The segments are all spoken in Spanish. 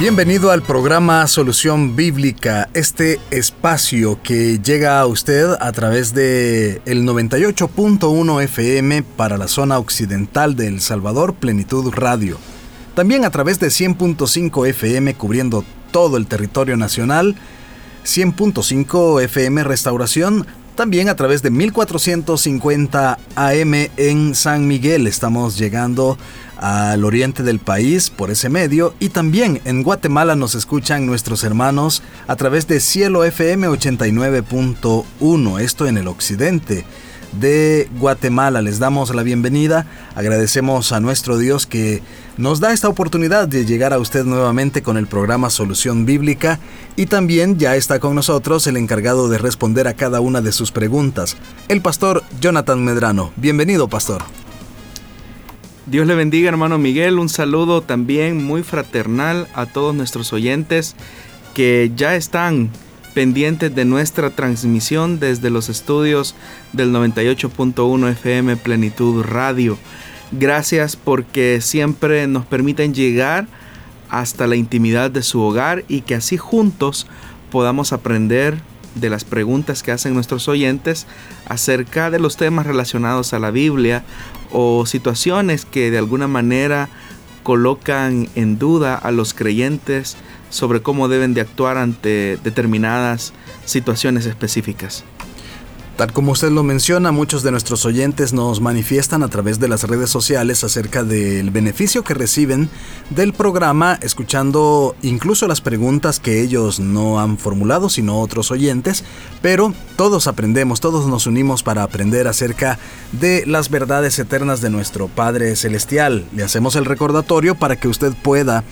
Bienvenido al programa Solución Bíblica, este espacio que llega a usted a través de el 98.1 FM para la zona occidental de El Salvador, Plenitud Radio. También a través de 100.5 FM cubriendo todo el territorio nacional, 100.5 FM Restauración, también a través de 1450 AM en San Miguel. Estamos llegando al oriente del país por ese medio y también en Guatemala nos escuchan nuestros hermanos a través de Cielo FM 89.1, esto en el occidente de Guatemala. Les damos la bienvenida, agradecemos a nuestro Dios que nos da esta oportunidad de llegar a usted nuevamente con el programa Solución Bíblica y también ya está con nosotros el encargado de responder a cada una de sus preguntas, el pastor Jonathan Medrano. Bienvenido, pastor. Dios le bendiga hermano Miguel, un saludo también muy fraternal a todos nuestros oyentes que ya están pendientes de nuestra transmisión desde los estudios del 98.1 FM Plenitud Radio. Gracias porque siempre nos permiten llegar hasta la intimidad de su hogar y que así juntos podamos aprender de las preguntas que hacen nuestros oyentes acerca de los temas relacionados a la Biblia o situaciones que de alguna manera colocan en duda a los creyentes sobre cómo deben de actuar ante determinadas situaciones específicas. Tal como usted lo menciona, muchos de nuestros oyentes nos manifiestan a través de las redes sociales acerca del beneficio que reciben del programa, escuchando incluso las preguntas que ellos no han formulado, sino otros oyentes, pero todos aprendemos, todos nos unimos para aprender acerca de las verdades eternas de nuestro Padre Celestial. Le hacemos el recordatorio para que usted pueda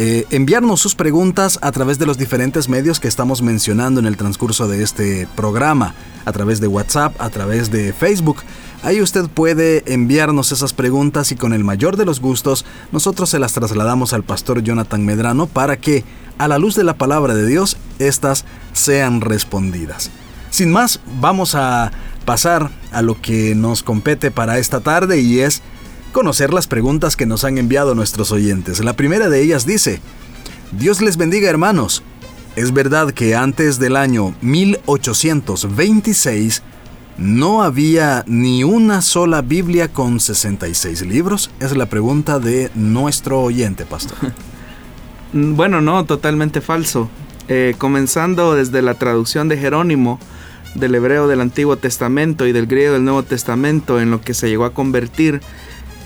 eh, enviarnos sus preguntas a través de los diferentes medios que estamos mencionando en el transcurso de este programa, a través de WhatsApp, a través de Facebook. Ahí usted puede enviarnos esas preguntas y con el mayor de los gustos nosotros se las trasladamos al pastor Jonathan Medrano para que, a la luz de la palabra de Dios, estas sean respondidas. Sin más, vamos a pasar a lo que nos compete para esta tarde y es conocer las preguntas que nos han enviado nuestros oyentes. La primera de ellas dice, Dios les bendiga hermanos. ¿Es verdad que antes del año 1826 no había ni una sola Biblia con 66 libros? Es la pregunta de nuestro oyente, pastor. Bueno, no, totalmente falso. Eh, comenzando desde la traducción de Jerónimo del hebreo del Antiguo Testamento y del griego del Nuevo Testamento en lo que se llegó a convertir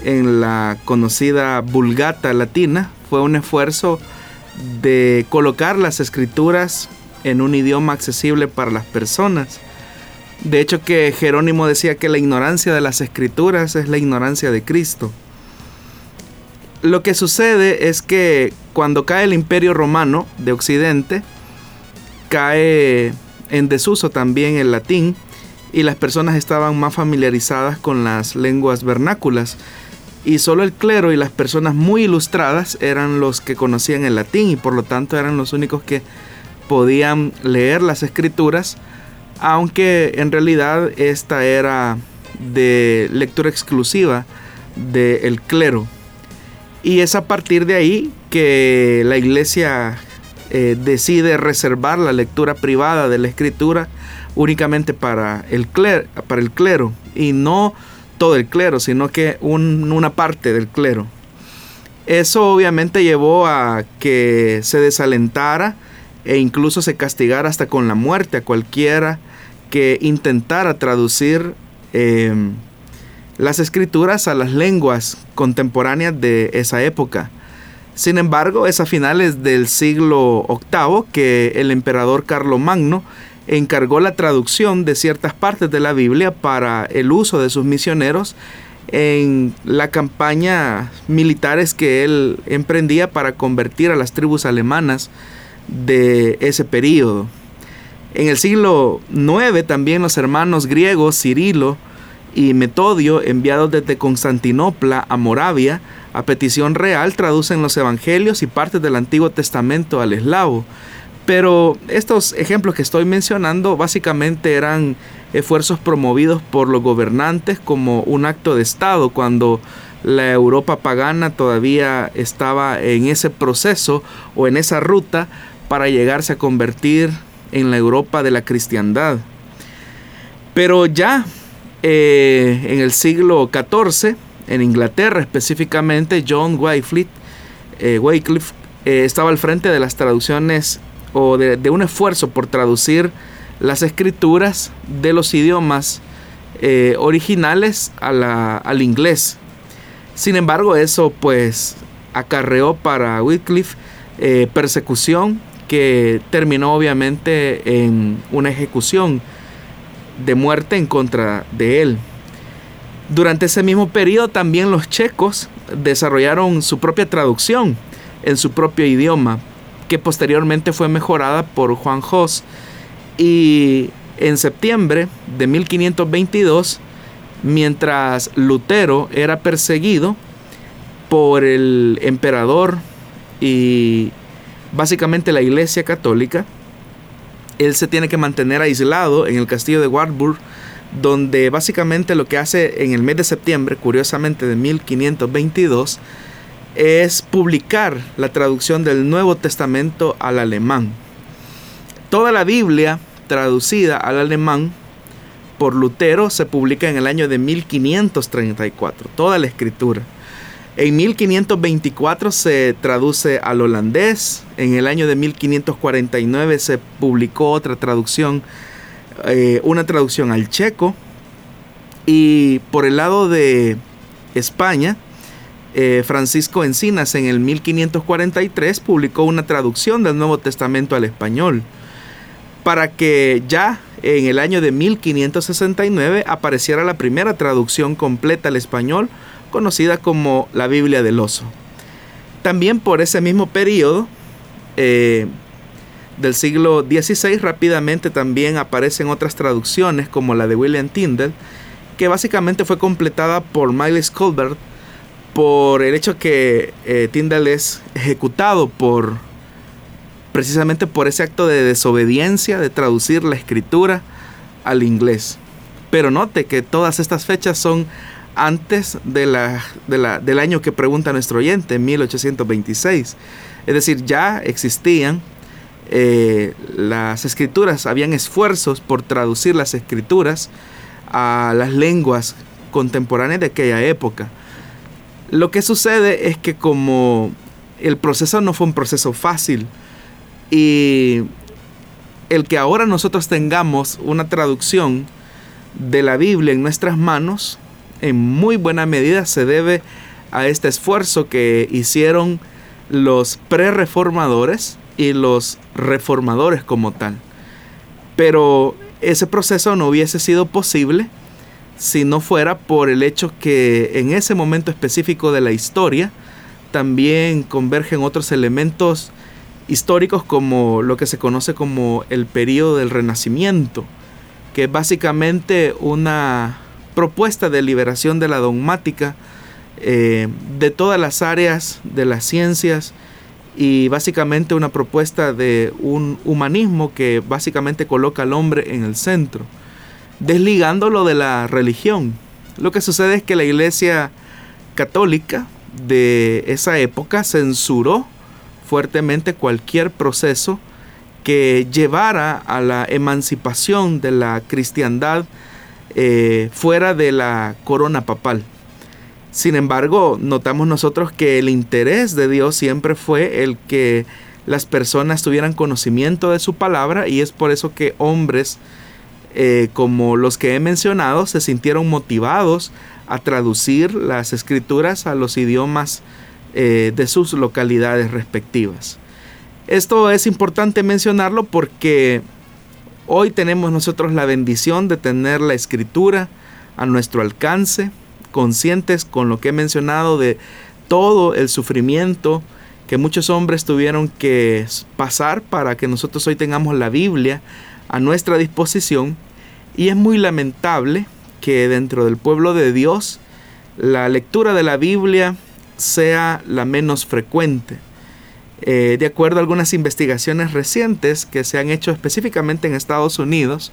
en la conocida Vulgata latina fue un esfuerzo de colocar las escrituras en un idioma accesible para las personas. De hecho que Jerónimo decía que la ignorancia de las escrituras es la ignorancia de Cristo. Lo que sucede es que cuando cae el imperio romano de Occidente, cae en desuso también el latín y las personas estaban más familiarizadas con las lenguas vernáculas y solo el clero y las personas muy ilustradas eran los que conocían el latín y por lo tanto eran los únicos que podían leer las escrituras, aunque en realidad esta era de lectura exclusiva del clero. Y es a partir de ahí que la iglesia eh, decide reservar la lectura privada de la escritura únicamente para el clero, para el clero y no todo el clero, sino que una parte del clero. Eso obviamente llevó a que se desalentara e incluso se castigara hasta con la muerte a cualquiera que intentara traducir em, las escrituras a las lenguas contemporáneas de esa época. Sin embargo, es a finales del siglo VIII que el emperador Carlomagno encargó la traducción de ciertas partes de la Biblia para el uso de sus misioneros en la campaña militares que él emprendía para convertir a las tribus alemanas de ese periodo. En el siglo IX también los hermanos griegos Cirilo y Metodio, enviados desde Constantinopla a Moravia, a petición real, traducen los evangelios y partes del Antiguo Testamento al eslavo. Pero estos ejemplos que estoy mencionando básicamente eran esfuerzos promovidos por los gobernantes como un acto de Estado cuando la Europa pagana todavía estaba en ese proceso o en esa ruta para llegarse a convertir en la Europa de la cristiandad. Pero ya eh, en el siglo XIV, en Inglaterra específicamente, John Wycliffe, eh, eh, estaba al frente de las traducciones o de, un esfuerzo por traducir las escrituras de los idiomas eh, originales al inglés. Sin embargo, eso pues acarreó para Wycliffe eh, persecución que terminó obviamente en una ejecución de muerte en contra de él. Durante ese mismo periodo también los checos desarrollaron su propia traducción en su propio idioma que posteriormente fue mejorada por Juan Jos. Y en septiembre de 1522, mientras Lutero era perseguido por el emperador y básicamente la iglesia católica, él se tiene que mantener aislado en el castillo de Wartburg, donde básicamente lo que hace en el mes de septiembre, curiosamente de 1522, es publicar la traducción del Nuevo Testamento al alemán. Toda la Biblia traducida al alemán por Lutero se publica en el año de 1534, toda la escritura. En 1524 se traduce al holandés, en el año de 1549 se publicó otra traducción, eh, una traducción al checo, y por el lado de España, eh, Francisco Encinas en el 1543 publicó una traducción del Nuevo Testamento al español, para que ya en el año de 1569 apareciera la primera traducción completa al español, conocida como la Biblia del Oso. También por ese mismo periodo eh, del siglo XVI rápidamente también aparecen otras traducciones como la de William Tyndale, que básicamente fue completada por Miles Colbert por el hecho que eh, Tyndall es ejecutado por precisamente por ese acto de desobediencia de traducir la escritura al inglés. Pero note que todas estas fechas son antes del año que pregunta nuestro oyente, 1826. Es decir, ya existían eh, las escrituras, habían esfuerzos por traducir las escrituras a las lenguas contemporáneas de aquella época. Lo que sucede es que como el proceso no fue un proceso fácil y el que ahora nosotros tengamos una traducción de la Biblia en nuestras manos, en muy buena medida se debe a este esfuerzo que hicieron los pre-reformadores y los reformadores como tal. Pero ese proceso no hubiese sido posible si no fuera por el hecho que en ese momento específico de la historia también convergen otros elementos históricos como lo que se conoce como el periodo del Renacimiento, que es básicamente una propuesta de liberación de la dogmática eh, de todas las áreas de las ciencias y básicamente una propuesta de un humanismo que básicamente coloca al hombre en el centro desligándolo de la religión. Lo que sucede es que la iglesia católica de esa época censuró fuertemente cualquier proceso que llevara a la emancipación de la cristiandad eh, fuera de la corona papal. Sin embargo, notamos nosotros que el interés de Dios siempre fue el que las personas tuvieran conocimiento de su palabra y es por eso que hombres eh, como los que he mencionado, se sintieron motivados a traducir las escrituras a los idiomas eh, de sus localidades respectivas. Esto es importante mencionarlo porque hoy tenemos nosotros la bendición de tener la escritura a nuestro alcance, conscientes con lo que he mencionado de todo el sufrimiento que muchos hombres tuvieron que pasar para que nosotros hoy tengamos la Biblia a nuestra disposición y es muy lamentable que dentro del pueblo de Dios la lectura de la Biblia sea la menos frecuente. Eh, de acuerdo a algunas investigaciones recientes que se han hecho específicamente en Estados Unidos,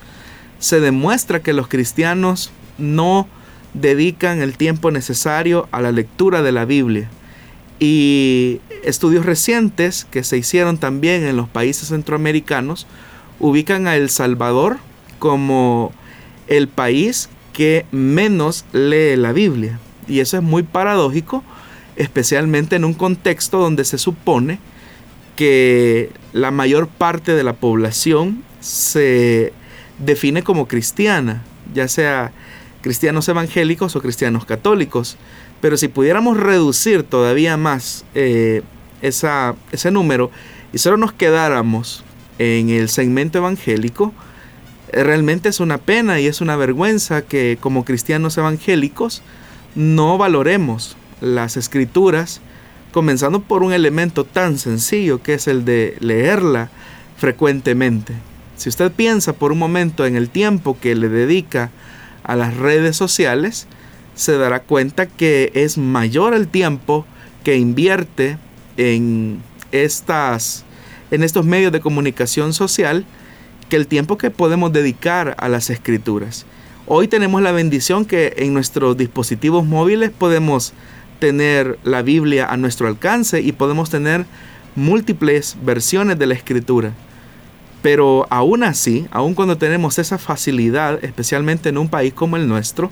se demuestra que los cristianos no dedican el tiempo necesario a la lectura de la Biblia. Y estudios recientes que se hicieron también en los países centroamericanos ubican a El Salvador como el país que menos lee la Biblia. Y eso es muy paradójico, especialmente en un contexto donde se supone que la mayor parte de la población se define como cristiana, ya sea cristianos evangélicos o cristianos católicos. Pero si pudiéramos reducir todavía más eh, ese número y solo nos quedáramos en el segmento evangélico, eh, realmente es una pena y es una vergüenza que como cristianos evangélicos no valoremos las escrituras, comenzando por un elemento tan sencillo que es el de leerla frecuentemente. Si usted piensa por un momento en el tiempo que le dedica a las redes sociales, se dará cuenta que es mayor el tiempo que invierte en estas en estos medios de comunicación social que el tiempo que podemos dedicar a las escrituras. Hoy tenemos la bendición que en nuestros dispositivos móviles podemos tener la Biblia a nuestro alcance y podemos tener múltiples versiones de la escritura. Pero aún así, aun cuando tenemos esa facilidad, especialmente en un país como el nuestro,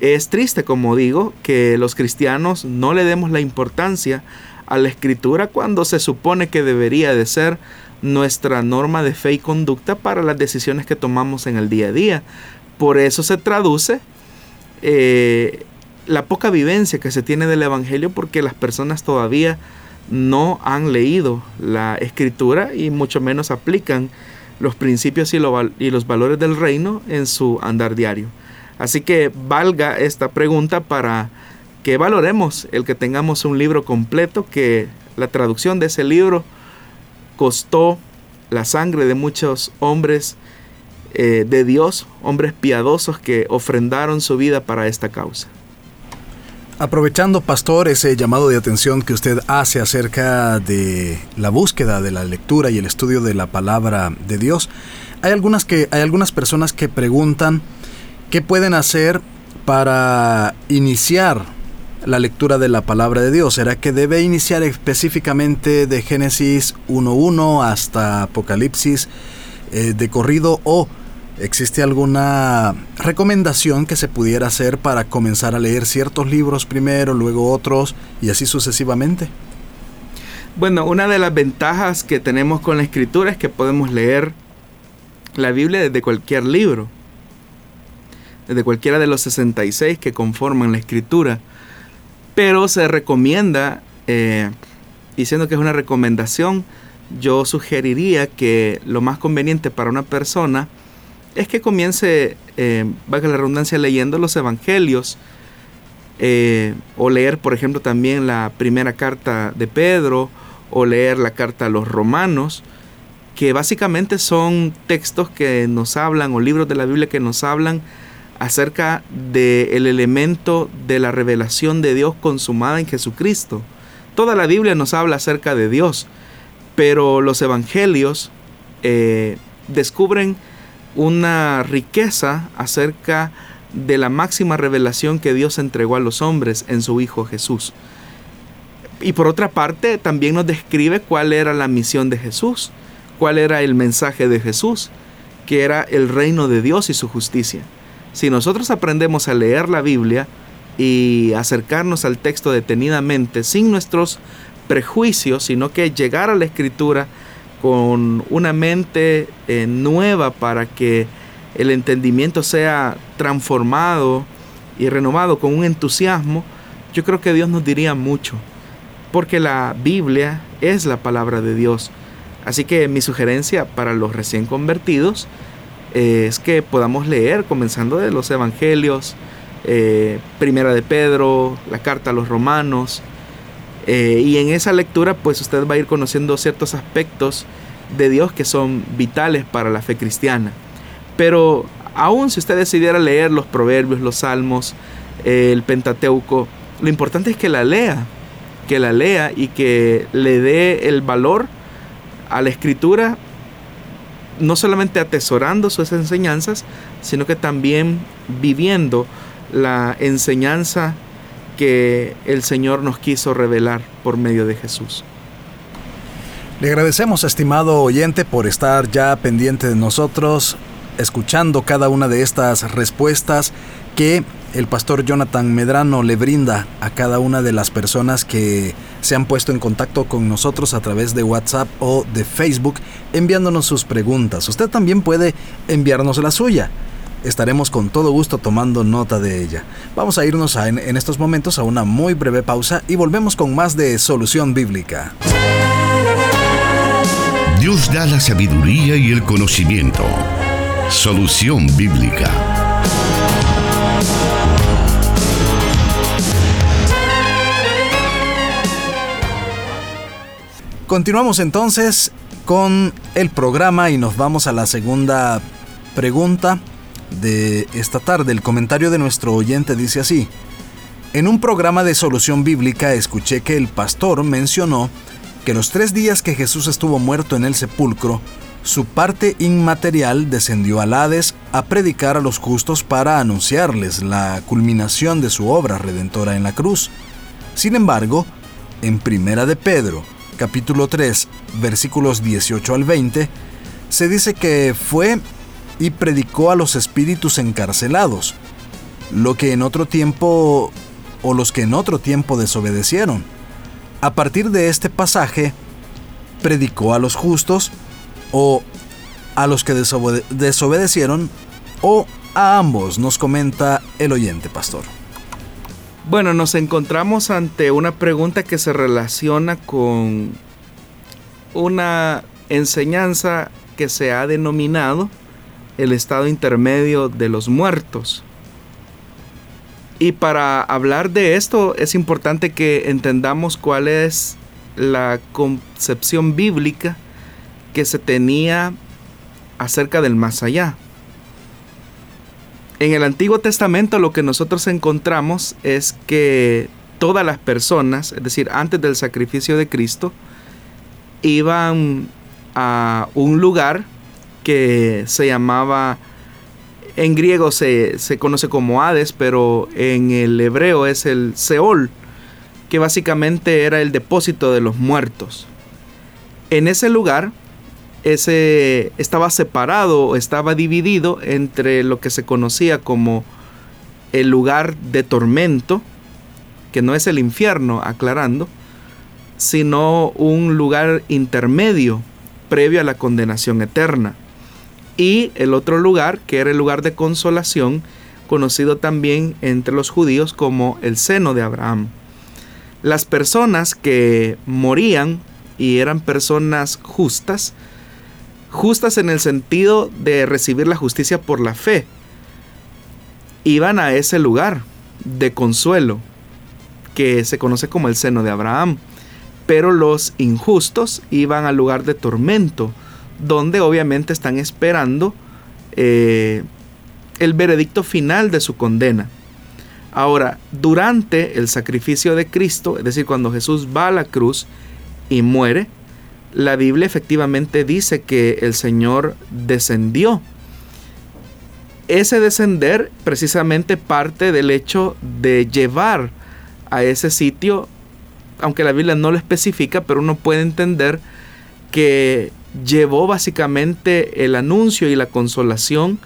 es triste, como digo, que los cristianos no le demos la importancia a la escritura cuando se supone que debería de ser nuestra norma de fe y conducta para las decisiones que tomamos en el día a día. Por eso se traduce eh, la poca vivencia que se tiene del Evangelio porque las personas todavía no han leído la escritura y mucho menos aplican los principios y, los valores del reino en su andar diario. Así que valga esta pregunta para que valoremos el que tengamos un libro completo, que la traducción de ese libro costó la sangre de muchos hombres eh, de Dios, hombres piadosos que ofrendaron su vida para esta causa. Aprovechando, pastor, ese llamado de atención que usted hace acerca de la búsqueda de la lectura y el estudio de la palabra de Dios, hay algunas, que, hay algunas personas que preguntan qué pueden hacer para iniciar la lectura de la palabra de Dios. ¿Será que debe iniciar específicamente de Génesis 1.1 hasta Apocalipsis eh, de corrido o ¿Existe alguna recomendación que se pudiera hacer para comenzar a leer ciertos libros primero, luego otros y así sucesivamente? Bueno, una de las ventajas que tenemos con la escritura es que podemos leer la Biblia desde cualquier libro, desde cualquiera de los 66 que conforman la escritura, pero se recomienda, eh, diciendo que es una recomendación, yo sugeriría que lo más conveniente para una persona es que comience, eh, valga la redundancia, leyendo los evangelios, eh, o leer, por ejemplo, también la primera carta de Pedro, o leer la carta a los romanos, que básicamente son textos que nos hablan, o libros de la Biblia que nos hablan acerca del elemento de la revelación de Dios consumada en Jesucristo. Toda la Biblia nos habla acerca de Dios, pero los evangelios eh, descubren una riqueza acerca de la máxima revelación que Dios entregó a los hombres en su Hijo Jesús. Y por otra parte, también nos describe cuál era la misión de Jesús, cuál era el mensaje de Jesús, que era el reino de Dios y su justicia. Si nosotros aprendemos a leer la Biblia y acercarnos al texto detenidamente, sin nuestros prejuicios, sino que llegar a la escritura con una mente eh, nueva para que el entendimiento sea transformado y renovado con un entusiasmo, yo creo que Dios nos diría mucho, porque la Biblia es la palabra de Dios. Así que mi sugerencia para los recién convertidos eh, es que podamos leer, comenzando de los Evangelios, eh, Primera de Pedro, la carta a los Romanos, eh, y en esa lectura pues usted va a ir conociendo ciertos aspectos de Dios que son vitales para la fe cristiana. Pero Aún si usted decidiera leer los proverbios, los salmos, el Pentateuco, lo importante es que la lea, que la lea y que le dé el valor a la escritura, no solamente atesorando sus enseñanzas, sino que también viviendo la enseñanza que el Señor nos quiso revelar por medio de Jesús. Le agradecemos, estimado oyente, por estar ya pendiente de nosotros, escuchando cada una de estas respuestas que el pastor Jonathan Medrano le brinda a cada una de las personas que se han puesto en contacto con nosotros a través de WhatsApp o de Facebook enviándonos sus preguntas. Usted también puede enviarnos la suya. Estaremos con todo gusto tomando nota de ella. Vamos a irnos en, en estos momentos a una muy breve pausa y volvemos con más de Solución Bíblica. Dios da la sabiduría y el conocimiento. Solución Bíblica. Continuamos entonces con el programa y nos vamos a la segunda pregunta de esta tarde. El comentario de nuestro oyente dice así. En un programa de solución bíblica escuché que el pastor mencionó que los tres días que Jesús estuvo muerto en el sepulcro, su parte inmaterial descendió al Hades a predicar a los justos para anunciarles la culminación de su obra redentora en la cruz. Sin embargo, en Primera de Pedro, capítulo 3, versículos 18 al 20, se dice que fue y predicó a los espíritus encarcelados, lo que en otro tiempo o los que en otro tiempo desobedecieron. A partir de este pasaje, predicó a los justos o a los que desobedecieron o a ambos, nos comenta el oyente pastor. Bueno, nos encontramos ante una pregunta que se relaciona con una enseñanza que se ha denominado el estado intermedio de los muertos. Y para hablar de esto es importante que entendamos cuál es la concepción bíblica que se tenía acerca del más allá. En el Antiguo Testamento lo que nosotros encontramos es que todas las personas, es decir, antes del sacrificio de Cristo, iban a un lugar que se llamaba, en griego se, se, conoce como Hades, pero en el hebreo es el Seol, que básicamente era el depósito de los muertos. En ese lugar ese estaba separado, estaba dividido entre lo que se conocía como el lugar de tormento, que no es el infierno, aclarando, sino un lugar intermedio previo a la condenación eterna. Y el otro lugar, que era el lugar de consolación, conocido también entre los judíos como el seno de Abraham. Las personas que morían y eran personas justas, justas en el sentido de recibir la justicia por la fe, iban a ese lugar de consuelo que se conoce como el seno de Abraham. Pero los injustos iban al lugar de tormento, donde obviamente están esperando eh, el veredicto final de su condena. Ahora, durante el sacrificio de Cristo, es decir, cuando Jesús va a la cruz y muere, la Biblia efectivamente dice que el Señor descendió. Ese descender precisamente parte del hecho de llevar a ese sitio, aunque la Biblia no lo especifica, pero uno puede entender que llevó básicamente el anuncio y la consolación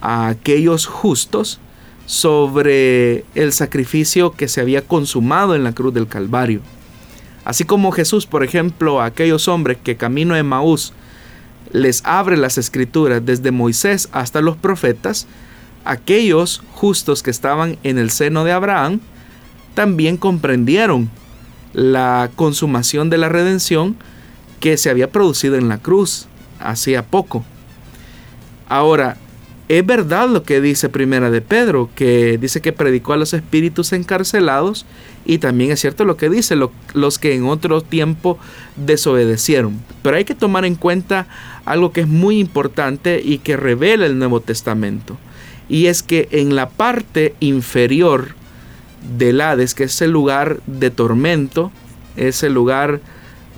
a aquellos justos sobre el sacrificio que se había consumado en la cruz del Calvario. Así como Jesús, por ejemplo, a aquellos hombres que camino a Maús les abre las escrituras desde Moisés hasta los profetas, aquellos justos que estaban en el seno de Abraham también comprendieron la consumación de la redención que se había producido en la cruz hacía poco. Ahora, es verdad lo que dice Primera de Pedro, que dice que predicó a los espíritus encarcelados y también es cierto lo que dice los que en otro tiempo desobedecieron. Pero hay que tomar en cuenta algo que es muy importante y que revela el Nuevo Testamento. Y es que en la parte inferior del Hades, que es el lugar de tormento, es el lugar,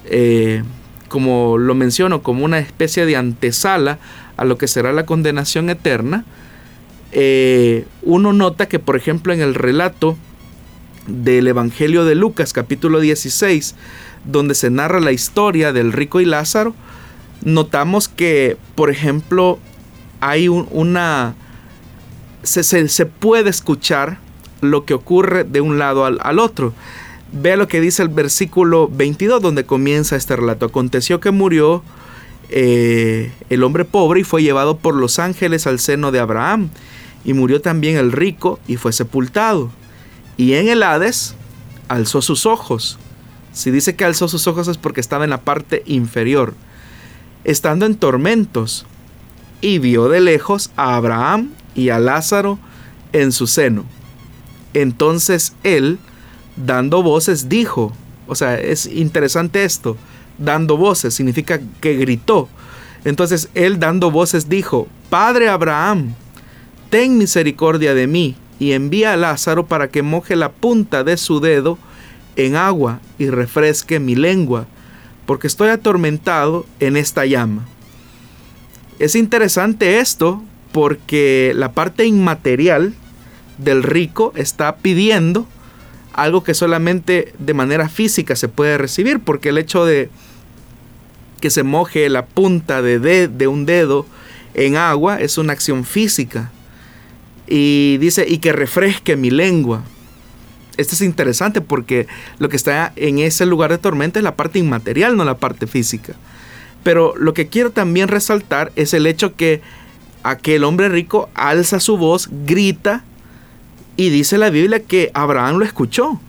eh, como lo menciono, como una especie de antesala a lo que será la condenación eterna, eh, uno nota que, por ejemplo, en el relato del Evangelio de Lucas, capítulo 16, donde se narra la historia del rico y Lázaro, notamos que, por ejemplo, hay una... Se, puede escuchar lo que ocurre de un lado al, otro. Vea lo que dice el versículo 22 donde comienza este relato. Aconteció que murió eh, el hombre pobre y fue llevado por los ángeles al seno de Abraham. Y murió también el rico y fue sepultado. Y en el Hades alzó sus ojos. Si dice que alzó sus ojos es porque estaba en la parte inferior estando en tormentos, y vio de lejos a Abraham y a Lázaro en su seno. Entonces él, dando voces, dijo, o sea, es interesante esto, dando voces significa que gritó. Entonces él dando voces dijo, Padre Abraham, ten misericordia de mí y envía a Lázaro para que moje la punta de su dedo en agua y refresque mi lengua, porque estoy atormentado en esta llama. Es interesante esto porque la parte inmaterial del rico está pidiendo algo que solamente de manera física se puede recibir, porque el hecho de que se moje la punta de, de, un dedo en agua es una acción física. Y dice, y que refresque mi lengua. Esto es interesante porque lo que está en ese lugar de tormenta es la parte inmaterial, no la parte física. Pero lo que quiero también resaltar es el hecho que aquel hombre rico alza su voz, grita y dice la Biblia que Abraham lo escuchó.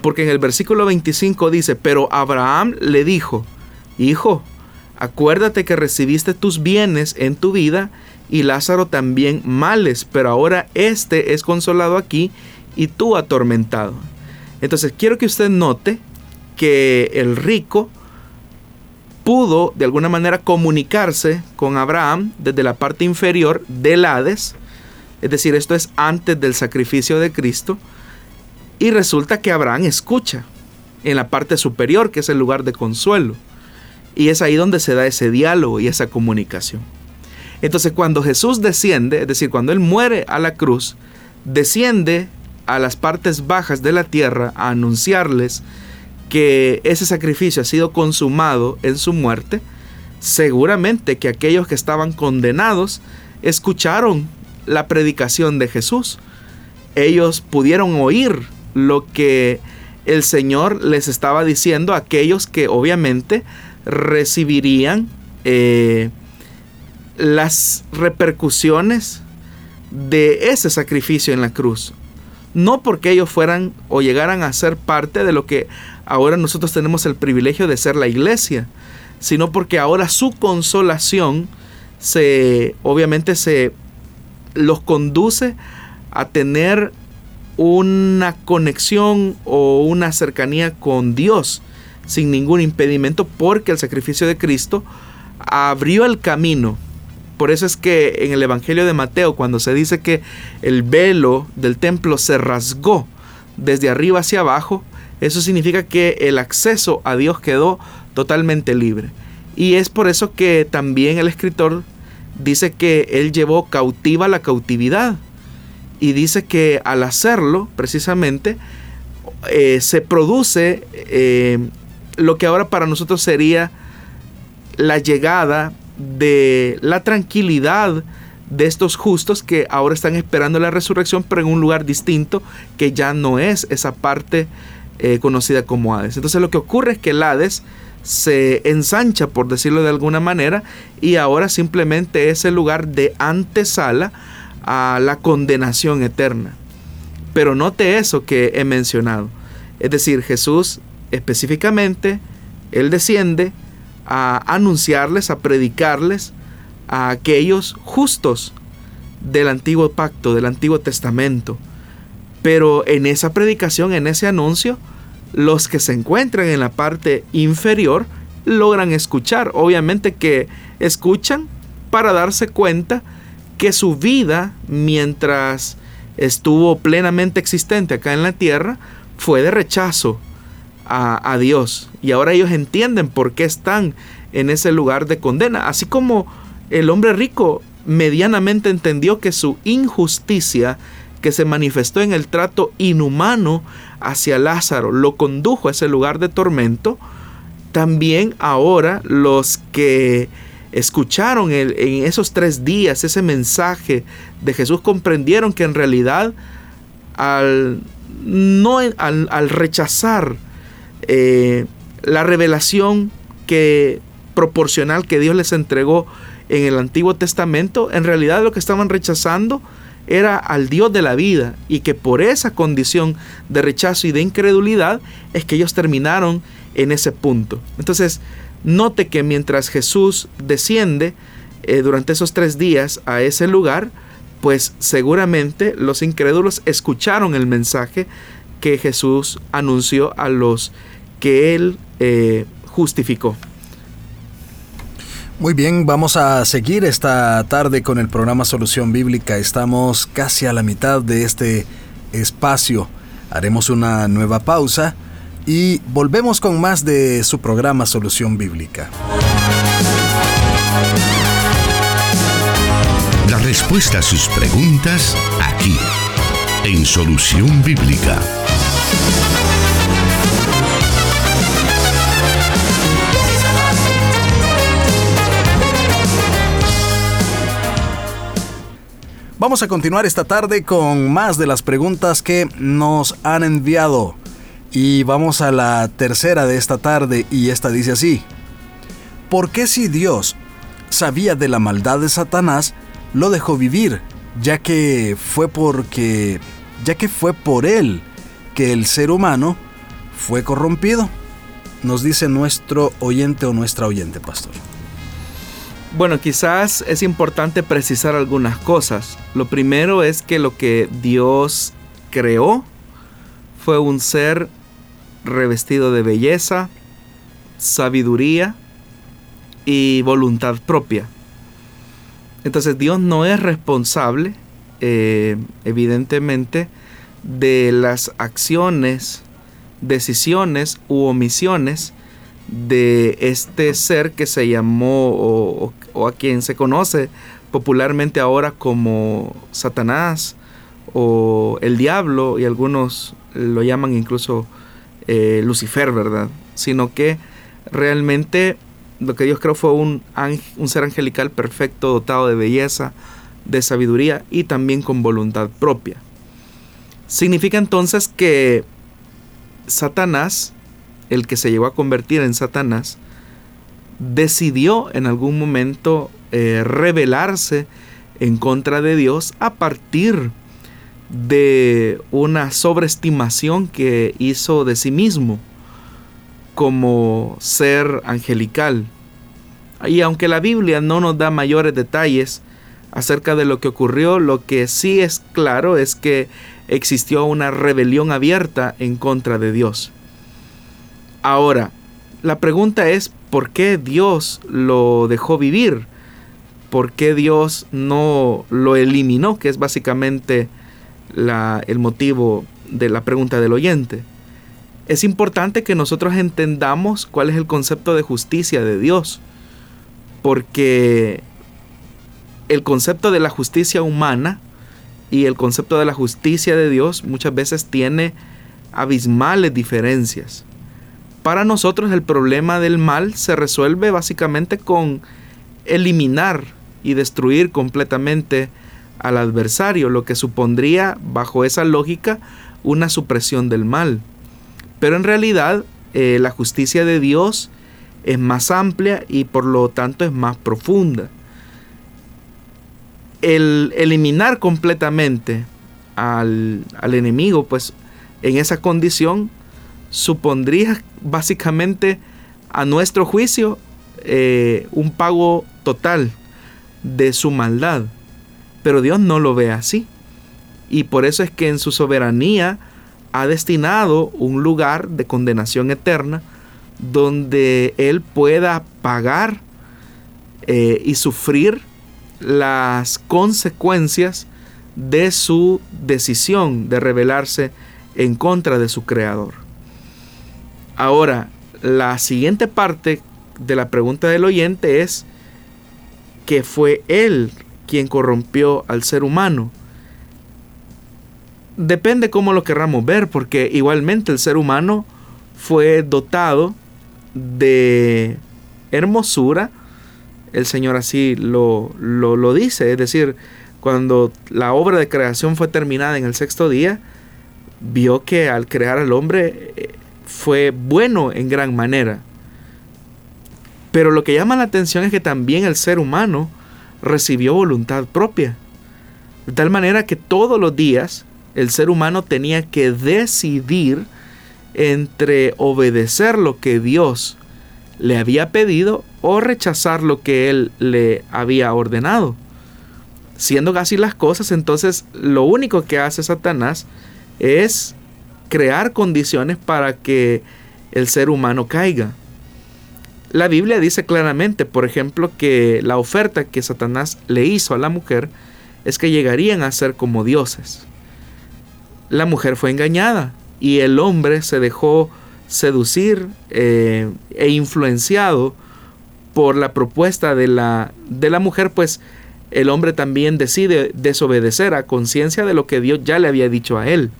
Porque en el versículo 25 dice, pero Abraham le dijo, Hijo, acuérdate que recibiste tus bienes en tu vida y Lázaro también males, pero ahora este es consolado aquí y tú atormentado. Entonces quiero que usted note que el rico pudo de alguna manera comunicarse con Abraham desde la parte inferior del Hades, es decir, esto es antes del sacrificio de Cristo, y resulta que Abraham escucha en la parte superior, que es el lugar de consuelo, y es ahí donde se da ese diálogo y esa comunicación. Entonces cuando Jesús desciende, es decir, cuando Él muere a la cruz, desciende a las partes bajas de la tierra a anunciarles que ese sacrificio ha sido consumado en su muerte, seguramente que aquellos que estaban condenados escucharon la predicación de Jesús. Ellos pudieron oír lo que el Señor les estaba diciendo a aquellos que obviamente recibirían eh, las repercusiones de ese sacrificio en la cruz no porque ellos fueran o llegaran a ser parte de lo que ahora nosotros tenemos el privilegio de ser la iglesia, sino porque ahora su consolación se obviamente se los conduce a tener una conexión o una cercanía con Dios sin ningún impedimento porque el sacrificio de Cristo abrió el camino por eso es que en el Evangelio de Mateo, cuando se dice que el velo del templo se rasgó desde arriba hacia abajo, eso significa que el acceso a Dios quedó totalmente libre. Y es por eso que también el escritor dice que él llevó cautiva la cautividad. Y dice que al hacerlo, precisamente, eh, se produce eh, lo que ahora para nosotros sería la llegada de la tranquilidad de estos justos que ahora están esperando la resurrección, pero en un lugar distinto que ya no es esa parte eh, conocida como Hades. Entonces lo que ocurre es que el Hades se ensancha, por decirlo de alguna manera, y ahora simplemente es el lugar de antesala a la condenación eterna. Pero note eso que he mencionado. Es decir, Jesús específicamente, Él desciende, a anunciarles, a predicarles a aquellos justos del antiguo pacto, del antiguo testamento. Pero en esa predicación, en ese anuncio, los que se encuentran en la parte inferior logran escuchar. Obviamente que escuchan para darse cuenta que su vida mientras estuvo plenamente existente acá en la tierra fue de rechazo a, Dios. Y ahora ellos entienden por qué están en ese lugar de condena. Así como el hombre rico medianamente entendió que su injusticia que se manifestó en el trato inhumano hacia Lázaro lo condujo a ese lugar de tormento, también ahora los que escucharon en esos tres días ese mensaje de Jesús comprendieron que en realidad al, no, al, rechazar eh, la revelación que proporcional que Dios les entregó en el Antiguo Testamento, en realidad lo que estaban rechazando era al Dios de la vida y que por esa condición de rechazo y de incredulidad es que ellos terminaron en ese punto. Entonces, note que mientras Jesús desciende eh, durante esos tres días a ese lugar, pues seguramente los incrédulos escucharon el mensaje que Jesús anunció a los que él eh, justificó. Muy bien, vamos a seguir esta tarde con el programa Solución Bíblica. Estamos casi a la mitad de este espacio. Haremos una nueva pausa y volvemos con más de su programa Solución Bíblica. La respuesta a sus preguntas aquí, en Solución Bíblica. Vamos a continuar esta tarde con más de las preguntas que nos han enviado. Y vamos a la tercera de esta tarde y esta dice así. ¿Por qué si Dios sabía de la maldad de Satanás, lo dejó vivir, ya que fue porque ya que fue por él que el ser humano fue corrompido? Nos dice nuestro oyente o nuestra oyente, pastor. Bueno, quizás es importante precisar algunas cosas. Lo primero es que lo que Dios creó fue un ser revestido de belleza, sabiduría y voluntad propia. Entonces Dios no es responsable, eh, evidentemente, de las acciones, decisiones u omisiones de este ser que se llamó o, a quien se conoce popularmente ahora como Satanás o el diablo y algunos lo llaman incluso eh, Lucifer, ¿verdad? Sino que realmente lo que Dios creó fue un, un ser angelical perfecto, dotado de belleza, de sabiduría y también con voluntad propia. Significa entonces que Satanás el que se llegó a convertir en Satanás, decidió en algún momento eh, rebelarse en contra de Dios a partir de una sobreestimación que hizo de sí mismo como ser angelical. Y aunque la Biblia no nos da mayores detalles acerca de lo que ocurrió, lo que sí es claro es que existió una rebelión abierta en contra de Dios. Ahora, la pregunta es, ¿por qué Dios lo dejó vivir? ¿Por qué Dios no lo eliminó? Que es básicamente el motivo de la pregunta del oyente. Es importante que nosotros entendamos cuál es el concepto de justicia de Dios. Porque el concepto de la justicia humana y el concepto de la justicia de Dios muchas veces tiene abismales diferencias. Para nosotros el problema del mal se resuelve básicamente con eliminar y destruir completamente al adversario, lo que supondría, bajo esa lógica, una supresión del mal. Pero en realidad eh, la justicia de Dios es más amplia y por lo tanto es más profunda. El eliminar completamente al, al enemigo, pues en esa condición supondría básicamente a nuestro juicio eh, un pago total de su maldad. Pero Dios no lo ve así. Y por eso es que en su soberanía ha destinado un lugar de condenación eterna donde él pueda pagar eh, y sufrir las consecuencias de su decisión de rebelarse en contra de su creador. Ahora, la siguiente parte de la pregunta del oyente es que fue él quien corrompió al ser humano. Depende cómo lo querramos ver, porque igualmente el ser humano fue dotado de hermosura. El Señor así lo, lo, lo dice, es decir, cuando la obra de creación fue terminada en el sexto día, vio que al crear al hombre eh, fue bueno en gran manera. Pero lo que llama la atención es que también el ser humano recibió voluntad propia. De tal manera que todos los días el ser humano tenía que decidir entre obedecer lo que Dios le había pedido o rechazar lo que él le había ordenado siendo así las cosas, entonces lo único que hace Satanás es crear condiciones para que el ser humano caiga. La Biblia dice claramente, por ejemplo, que la oferta que Satanás le hizo a la mujer es que llegarían a ser como dioses. La mujer fue engañada y el hombre se dejó seducir eh, e influenciado por la propuesta de la, de la mujer, pues el hombre también decide desobedecer a conciencia de lo que Dios ya le había dicho a él.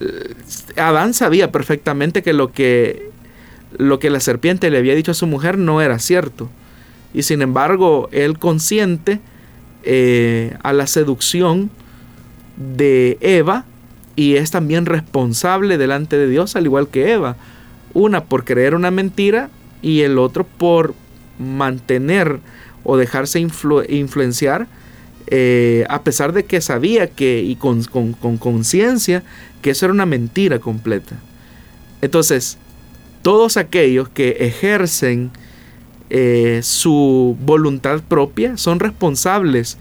Eh, Adán sabía perfectamente que lo que lo que la serpiente le había dicho a su mujer no era cierto. Y sin embargo, él consciente eh, a la seducción de Eva y es también responsable delante de Dios, al igual que Eva. Una por creer una mentira y el otro por mantener o dejarse influenciar, eh, a pesar de que sabía que, y con conciencia, que eso era una mentira completa. Entonces, todos aquellos que ejercen eh, su voluntad propia son responsables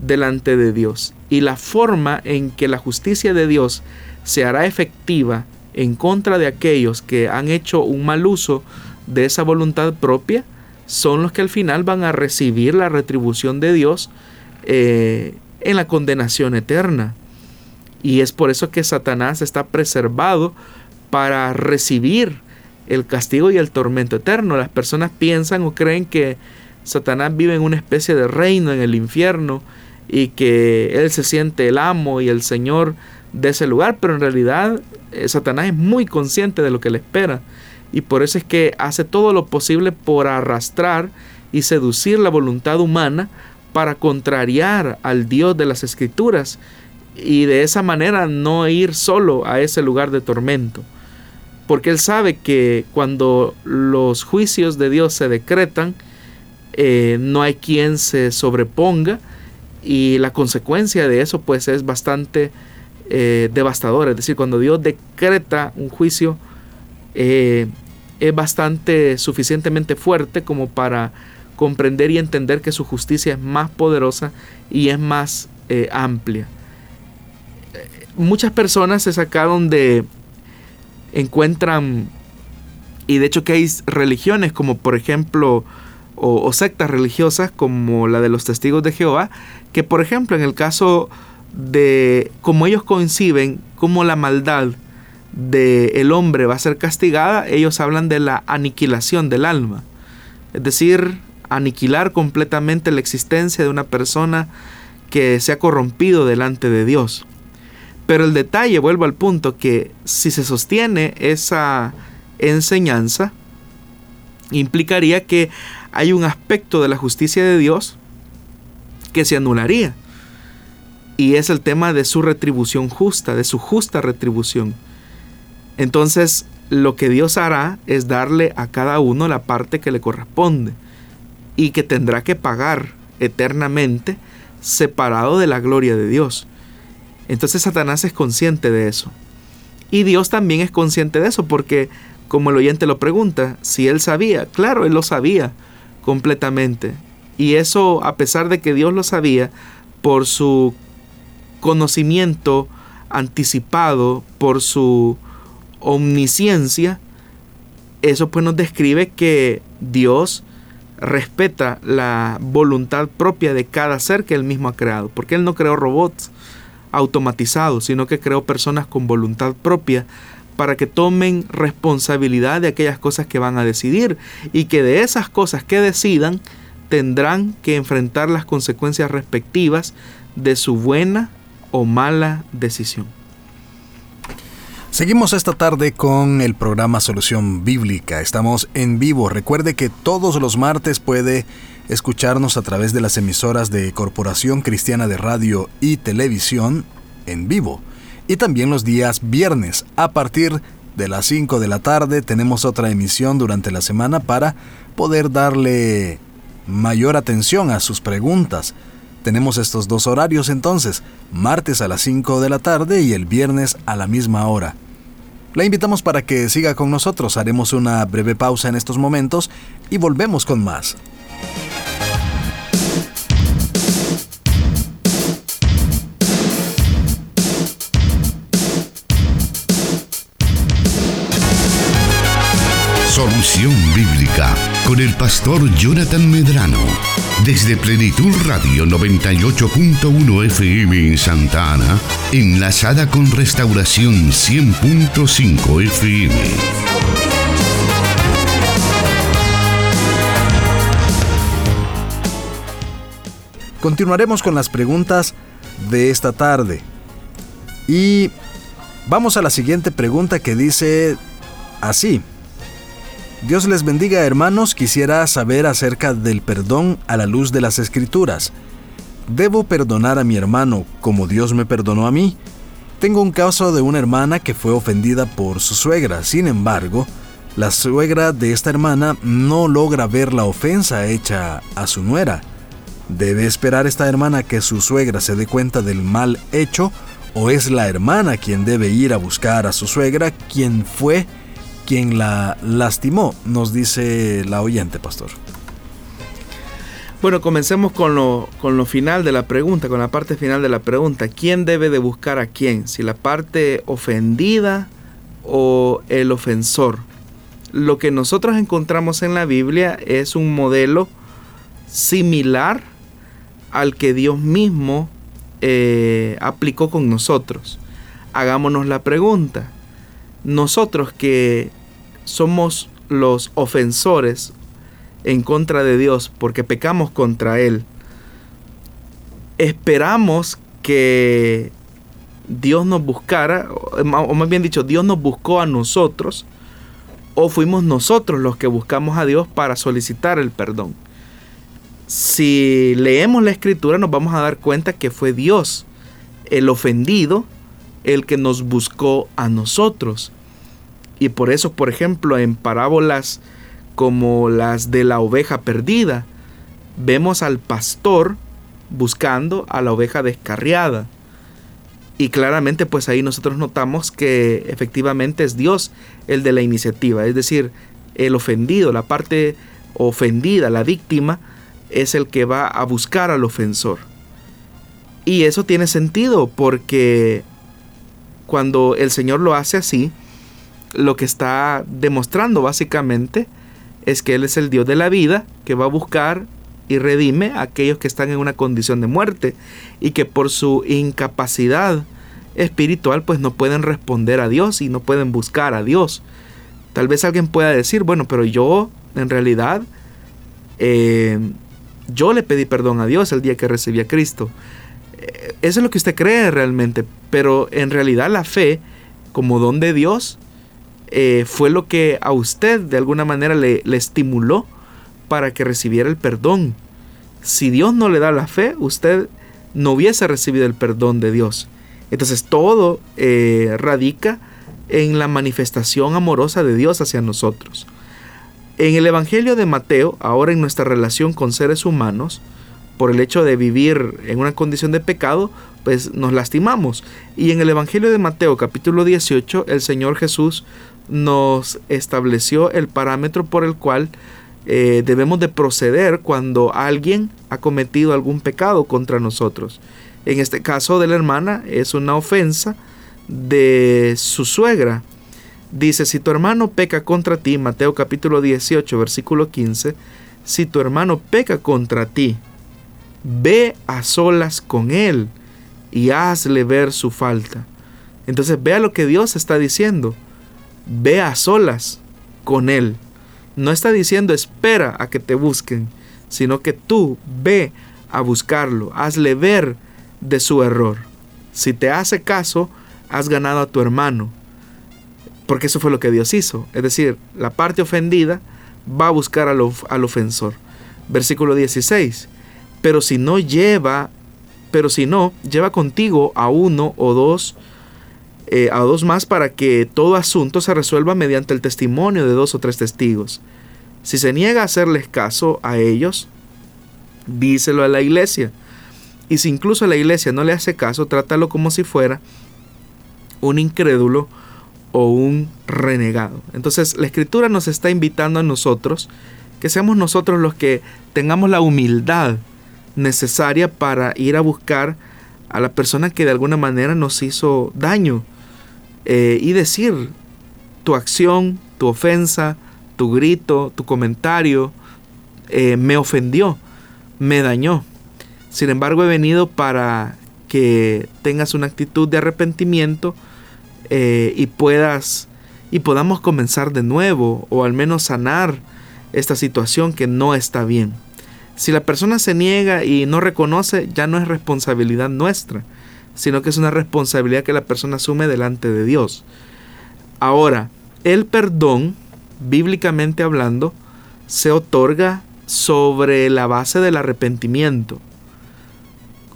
delante de Dios. Y la forma en que la justicia de Dios se hará efectiva en contra de aquellos que han hecho un mal uso de esa voluntad propia son los que al final van a recibir la retribución de Dios eh, en la condenación eterna. Y es por eso que Satanás está preservado para recibir el castigo y el tormento eterno. Las personas piensan o creen que Satanás vive en una especie de reino en el infierno y que él se siente el amo y el señor de ese lugar, pero en realidad eh, Satanás es muy consciente de lo que le espera y por eso es que hace todo lo posible por arrastrar y seducir la voluntad humana para contrariar al Dios de las Escrituras y de esa manera no ir solo a ese lugar de tormento. Porque él sabe que cuando los juicios de Dios se decretan, eh, no hay quien se sobreponga y la consecuencia de eso pues es bastante eh, devastadora. Es decir, cuando Dios decreta un juicio, eh, es bastante suficientemente fuerte como para comprender y entender que su justicia es más poderosa y es más amplia. Muchas personas se sacaron de, encuentran, y de hecho que hay religiones como por ejemplo, o, sectas religiosas como la de los testigos de Jehová, que por ejemplo en el caso de como ellos conciben como la maldad de el hombre va a ser castigada, ellos hablan de la aniquilación del alma. Es decir, aniquilar completamente la existencia de una persona que se ha corrompido delante de Dios. Pero el detalle, vuelvo al punto, que si se sostiene esa enseñanza, implicaría que hay un aspecto de la justicia de Dios que se anularía. Y es el tema de su retribución justa, de su justa retribución. Entonces, lo que Dios hará es darle a cada uno la parte que le corresponde y que tendrá que pagar eternamente separado de la gloria de Dios. Entonces Satanás es consciente de eso. Y Dios también es consciente de eso porque, como el oyente lo pregunta, si él sabía, claro, él lo sabía completamente. Y eso, a pesar de que Dios lo sabía, por su conocimiento anticipado, por su omnisciencia, eso pues nos describe que Dios respeta la voluntad propia de cada ser que él mismo ha creado, porque él no creó robots automatizados, sino que creó personas con voluntad propia para que tomen responsabilidad de aquellas cosas que van a decidir y que de esas cosas que decidan tendrán que enfrentar las consecuencias respectivas de su buena o mala decisión. Seguimos esta tarde con el programa Solución Bíblica. Estamos en vivo. Recuerde que todos los martes puede escucharnos a través de las emisoras de Corporación Cristiana de Radio y Televisión en vivo. Y también los días viernes a partir de las 5 de la tarde tenemos otra emisión durante la semana para poder darle mayor atención a sus preguntas. Tenemos estos dos horarios entonces, martes a las 5 de la tarde y el viernes a la misma hora. La invitamos para que siga con nosotros, haremos una breve pausa en estos momentos y volvemos con más. Con el pastor Jonathan Medrano. Desde Plenitud Radio 98.1 FM en Santa Ana, enlazada con Restauración 100.5 FM. Continuaremos con las preguntas de esta tarde. Y vamos a la siguiente pregunta que dice así. Dios les bendiga hermanos, quisiera saber acerca del perdón a la luz de las escrituras. ¿Debo perdonar a mi hermano como Dios me perdonó a mí? Tengo un caso de una hermana que fue ofendida por su suegra, sin embargo, la suegra de esta hermana no logra ver la ofensa hecha a su nuera. ¿Debe esperar esta hermana que su suegra se dé cuenta del mal hecho o es la hermana quien debe ir a buscar a su suegra quien fue quien la lastimó, nos dice la oyente, pastor. Bueno, comencemos con lo, con lo final de la pregunta, con la parte final de la pregunta. ¿Quién debe de buscar a quién? Si la parte ofendida o el ofensor. Lo que nosotros encontramos en la Biblia es un modelo similar al que Dios mismo eh, aplicó con nosotros. Hagámonos la pregunta. Nosotros que somos los ofensores en contra de Dios porque pecamos contra Él, esperamos que Dios nos buscara, o más bien dicho, Dios nos buscó a nosotros, o fuimos nosotros los que buscamos a Dios para solicitar el perdón. Si leemos la escritura nos vamos a dar cuenta que fue Dios, el ofendido, el que nos buscó a nosotros. Y por eso, por ejemplo, en parábolas como las de la oveja perdida, vemos al pastor buscando a la oveja descarriada. Y claramente pues ahí nosotros notamos que efectivamente es Dios el de la iniciativa, es decir, el ofendido, la parte ofendida, la víctima, es el que va a buscar al ofensor. Y eso tiene sentido porque cuando el Señor lo hace así, lo que está demostrando básicamente es que Él es el Dios de la vida que va a buscar y redime a aquellos que están en una condición de muerte y que por su incapacidad espiritual pues no pueden responder a Dios y no pueden buscar a Dios. Tal vez alguien pueda decir, bueno, pero yo en realidad eh, yo le pedí perdón a Dios el día que recibí a Cristo. Eh, eso es lo que usted cree realmente, pero en realidad la fe como don de Dios eh, fue lo que a usted de alguna manera le, estimuló para que recibiera el perdón. Si Dios no le da la fe, usted no hubiese recibido el perdón de Dios. Entonces todo eh, radica en la manifestación amorosa de Dios hacia nosotros. En el Evangelio de Mateo, ahora en nuestra relación con seres humanos, por el hecho de vivir en una condición de pecado, pues nos lastimamos. Y en el Evangelio de Mateo capítulo 18, el Señor Jesús nos estableció el parámetro por el cual eh, debemos de proceder cuando alguien ha cometido algún pecado contra nosotros. En este caso de la hermana es una ofensa de su suegra. Dice, si tu hermano peca contra ti, Mateo capítulo 18, versículo 15, si tu hermano peca contra ti, ve a solas con él y hazle ver su falta. Entonces vea lo que Dios está diciendo. Ve a solas con él. No está diciendo espera a que te busquen, sino que tú ve a buscarlo, hazle ver de su error. Si te hace caso, has ganado a tu hermano. Porque eso fue lo que Dios hizo. Es decir, la parte ofendida va a buscar al, al ofensor. Versículo 16. Pero si no lleva, pero si no, lleva contigo a uno o dos, eh, a dos más para que todo asunto se resuelva mediante el testimonio de dos o tres testigos. Si se niega a hacerles caso a ellos, díselo a la iglesia. Y si incluso la iglesia no le hace caso, trátalo como si fuera un incrédulo o un renegado. Entonces la escritura nos está invitando a nosotros que seamos nosotros los que tengamos la humildad necesaria para ir a buscar a la persona que de alguna manera nos hizo daño eh, y decir tu acción, tu ofensa, tu grito, tu comentario eh, me ofendió, me dañó. Sin embargo, he venido para que tengas una actitud de arrepentimiento eh, y puedas y podamos comenzar de nuevo o al menos sanar esta situación que no está bien. Si la persona se niega y no reconoce, ya no es responsabilidad nuestra, sino que es una responsabilidad que la persona asume delante de Dios. Ahora, el perdón, bíblicamente hablando, se otorga sobre la base del arrepentimiento.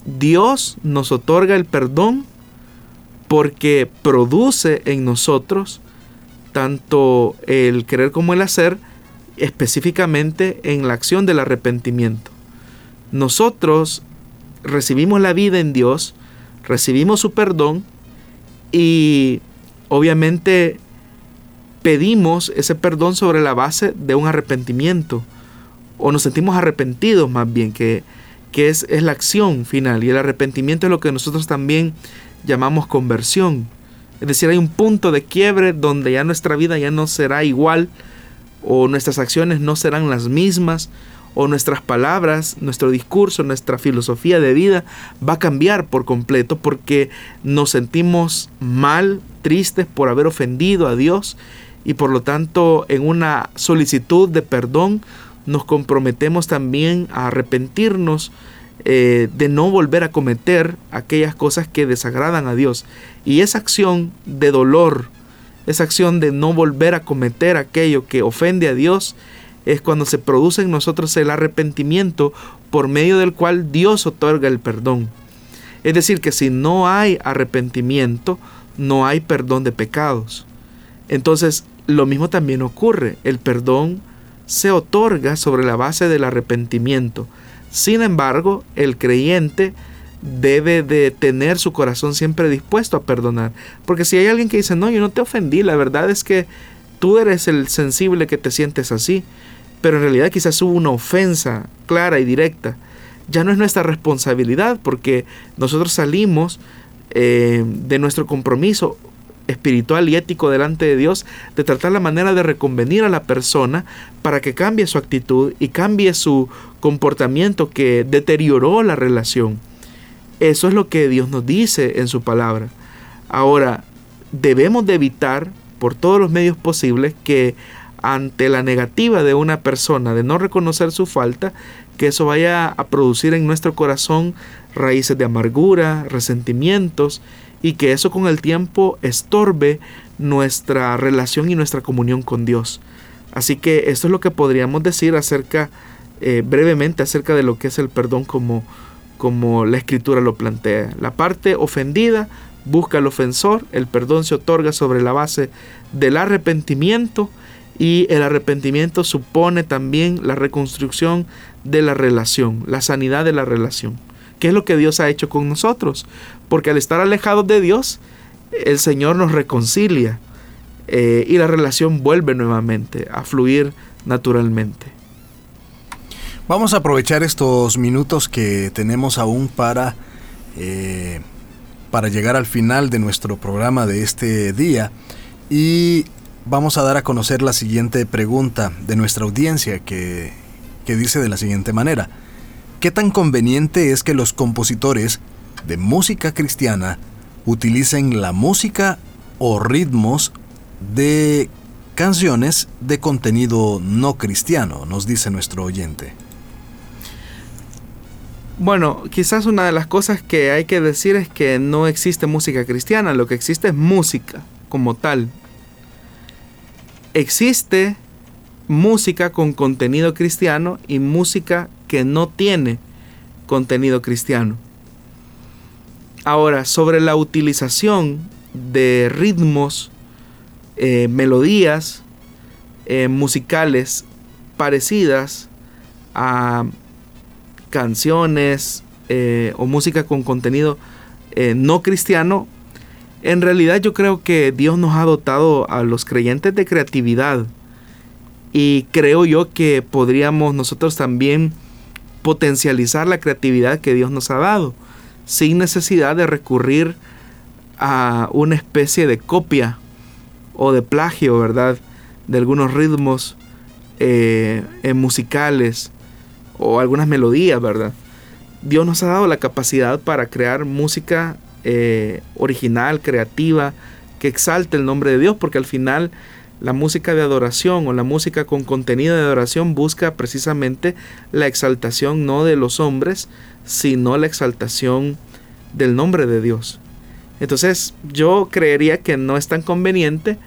Dios nos otorga el perdón porque produce en nosotros tanto el querer como el hacer, específicamente en la acción del arrepentimiento. Nosotros recibimos la vida en Dios, recibimos su perdón y obviamente pedimos ese perdón sobre la base de un arrepentimiento o nos sentimos arrepentidos más bien que, que es, es la acción final y el arrepentimiento es lo que nosotros también llamamos conversión. Es decir, hay un punto de quiebre donde ya nuestra vida ya no será igual o nuestras acciones no serán las mismas, o nuestras palabras, nuestro discurso, nuestra filosofía de vida va a cambiar por completo porque nos sentimos mal, tristes por haber ofendido a Dios y por lo tanto en una solicitud de perdón nos comprometemos también a arrepentirnos eh, de no volver a cometer aquellas cosas que desagradan a Dios. Y esa acción de dolor, esa acción de no volver a cometer aquello que ofende a Dios es cuando se produce en nosotros el arrepentimiento por medio del cual Dios otorga el perdón. Es decir, que si no hay arrepentimiento, no hay perdón de pecados. Entonces, lo mismo también ocurre. El perdón se otorga sobre la base del arrepentimiento. Sin embargo, el creyente debe de tener su corazón siempre dispuesto a perdonar. Porque si hay alguien que dice, no, yo no te ofendí, la verdad es que tú eres el sensible que te sientes así, pero en realidad quizás hubo una ofensa clara y directa, ya no es nuestra responsabilidad porque nosotros salimos eh, de nuestro compromiso espiritual y ético delante de Dios de tratar la manera de reconvenir a la persona para que cambie su actitud y cambie su comportamiento que deterioró la relación. Eso es lo que Dios nos dice en su palabra. Ahora, debemos de evitar por todos los medios posibles que ante la negativa de una persona de no reconocer su falta, que eso vaya a producir en nuestro corazón raíces de amargura, resentimientos, y que eso con el tiempo estorbe nuestra relación y nuestra comunión con Dios. Así que esto es lo que podríamos decir acerca, eh, brevemente, acerca de lo que es el perdón como como la escritura lo plantea. La parte ofendida busca al ofensor, el perdón se otorga sobre la base del arrepentimiento y el arrepentimiento supone también la reconstrucción de la relación, la sanidad de la relación. ¿Qué es lo que Dios ha hecho con nosotros? Porque al estar alejados de Dios, el Señor nos reconcilia eh, y la relación vuelve nuevamente a fluir naturalmente. Vamos a aprovechar estos minutos que tenemos aún para, eh, para llegar al final de nuestro programa de este día y vamos a dar a conocer la siguiente pregunta de nuestra audiencia que, que dice de la siguiente manera. ¿Qué tan conveniente es que los compositores de música cristiana utilicen la música o ritmos de canciones de contenido no cristiano, nos dice nuestro oyente. Bueno, quizás una de las cosas que hay que decir es que no existe música cristiana, lo que existe es música como tal. Existe música con contenido cristiano y música que no tiene contenido cristiano. Ahora, sobre la utilización de ritmos, eh, melodías eh, musicales parecidas a canciones eh, o música con contenido no cristiano, en realidad yo creo que Dios nos ha dotado a los creyentes de creatividad y creo yo que podríamos nosotros también potencializar la creatividad que Dios nos ha dado sin necesidad de recurrir a una especie de copia o de plagio, ¿verdad? De algunos ritmos eh, musicales o algunas melodías, ¿verdad? Dios nos ha dado la capacidad para crear música eh, original, creativa, que exalte el nombre de Dios, porque al final la música de adoración o la música con contenido de adoración busca precisamente la exaltación no de los hombres, sino la exaltación del nombre de Dios. Entonces yo creería que no es tan conveniente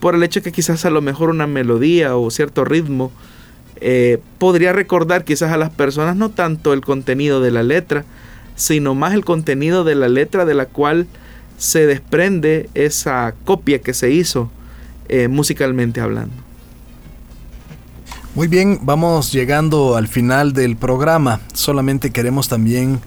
por el hecho que quizás a lo mejor una melodía o cierto ritmo eh, podría recordar quizás a las personas no tanto el contenido de la letra, sino más el contenido de la letra de la cual se desprende esa copia que se hizo eh, musicalmente hablando. Muy bien, vamos llegando al final del programa. Solamente queremos también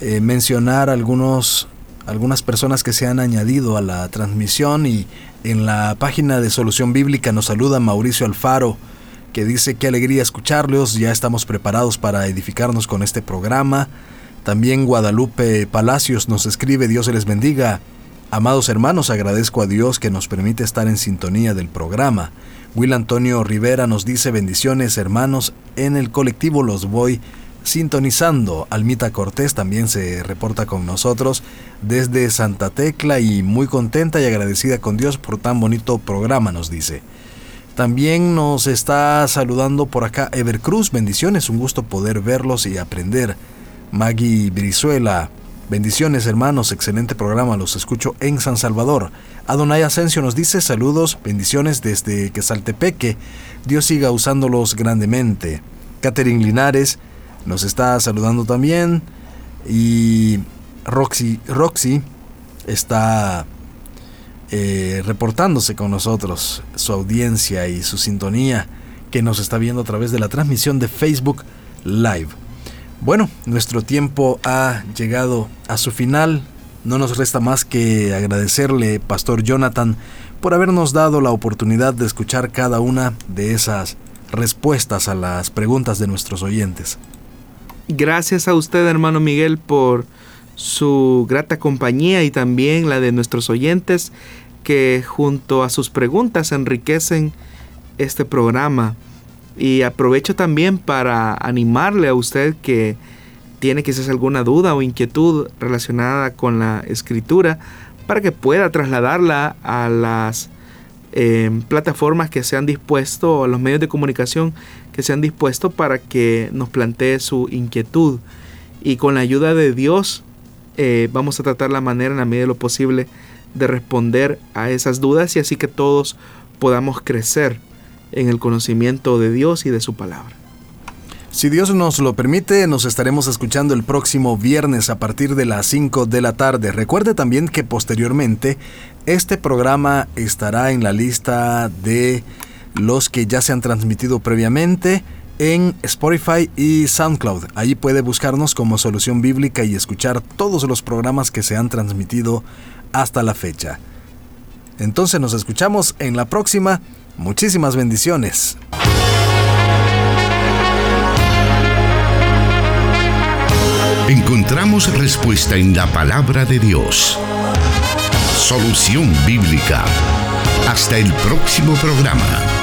eh, mencionar algunos, algunas personas que se han añadido a la transmisión y en la página de Solución Bíblica nos saluda Mauricio Alfaro que dice qué alegría escucharlos, ya estamos preparados para edificarnos con este programa. También Guadalupe Palacios nos escribe Dios les bendiga. Amados hermanos, agradezco a Dios que nos permite estar en sintonía del programa. Will Antonio Rivera nos dice bendiciones hermanos, en el colectivo los voy sintonizando. Almita Cortés también se reporta con nosotros desde Santa Tecla y muy contenta y agradecida con Dios por tan bonito programa, nos dice. También nos está saludando por acá Evercruz, bendiciones, un gusto poder verlos y aprender. Maggie Brizuela, Bendiciones hermanos, excelente programa, los escucho en San Salvador. Adonai Asensio nos dice saludos, bendiciones desde Quesaltepeque, Dios siga usándolos grandemente. Catherine Linares nos está saludando también y Roxy, Roxy está eh, reportándose con nosotros, su audiencia y su sintonía que nos está viendo a través de la transmisión de Facebook Live. Bueno, nuestro tiempo ha llegado a su final. No nos resta más que agradecerle, Pastor Jonathan, por habernos dado la oportunidad de escuchar cada una de esas respuestas a las preguntas de nuestros oyentes. Gracias a usted, hermano Miguel, por su grata compañía y también la de nuestros oyentes que junto a sus preguntas enriquecen este programa. Y aprovecho también para animarle a usted que tiene quizás alguna duda o inquietud relacionada con la escritura para que pueda trasladarla a las em, plataformas que se han dispuesto, a los medios de comunicación que se han dispuesto para que nos plantee su inquietud. Y con la ayuda de Dios eh, vamos a tratar la manera en la medida de lo posible de responder a esas dudas y así que todos podamos crecer en el conocimiento de Dios y de su palabra. Si Dios nos lo permite, nos estaremos escuchando el próximo viernes a partir de las 5 de la tarde. Recuerde también que posteriormente este programa estará en la lista de los que ya se han transmitido previamente en Spotify y SoundCloud. Allí puede buscarnos como Solución Bíblica y escuchar todos los programas que se han transmitido hasta la fecha. Entonces nos escuchamos en la próxima. Muchísimas bendiciones. Encontramos respuesta en la palabra de Dios. Solución bíblica Hasta el próximo programa.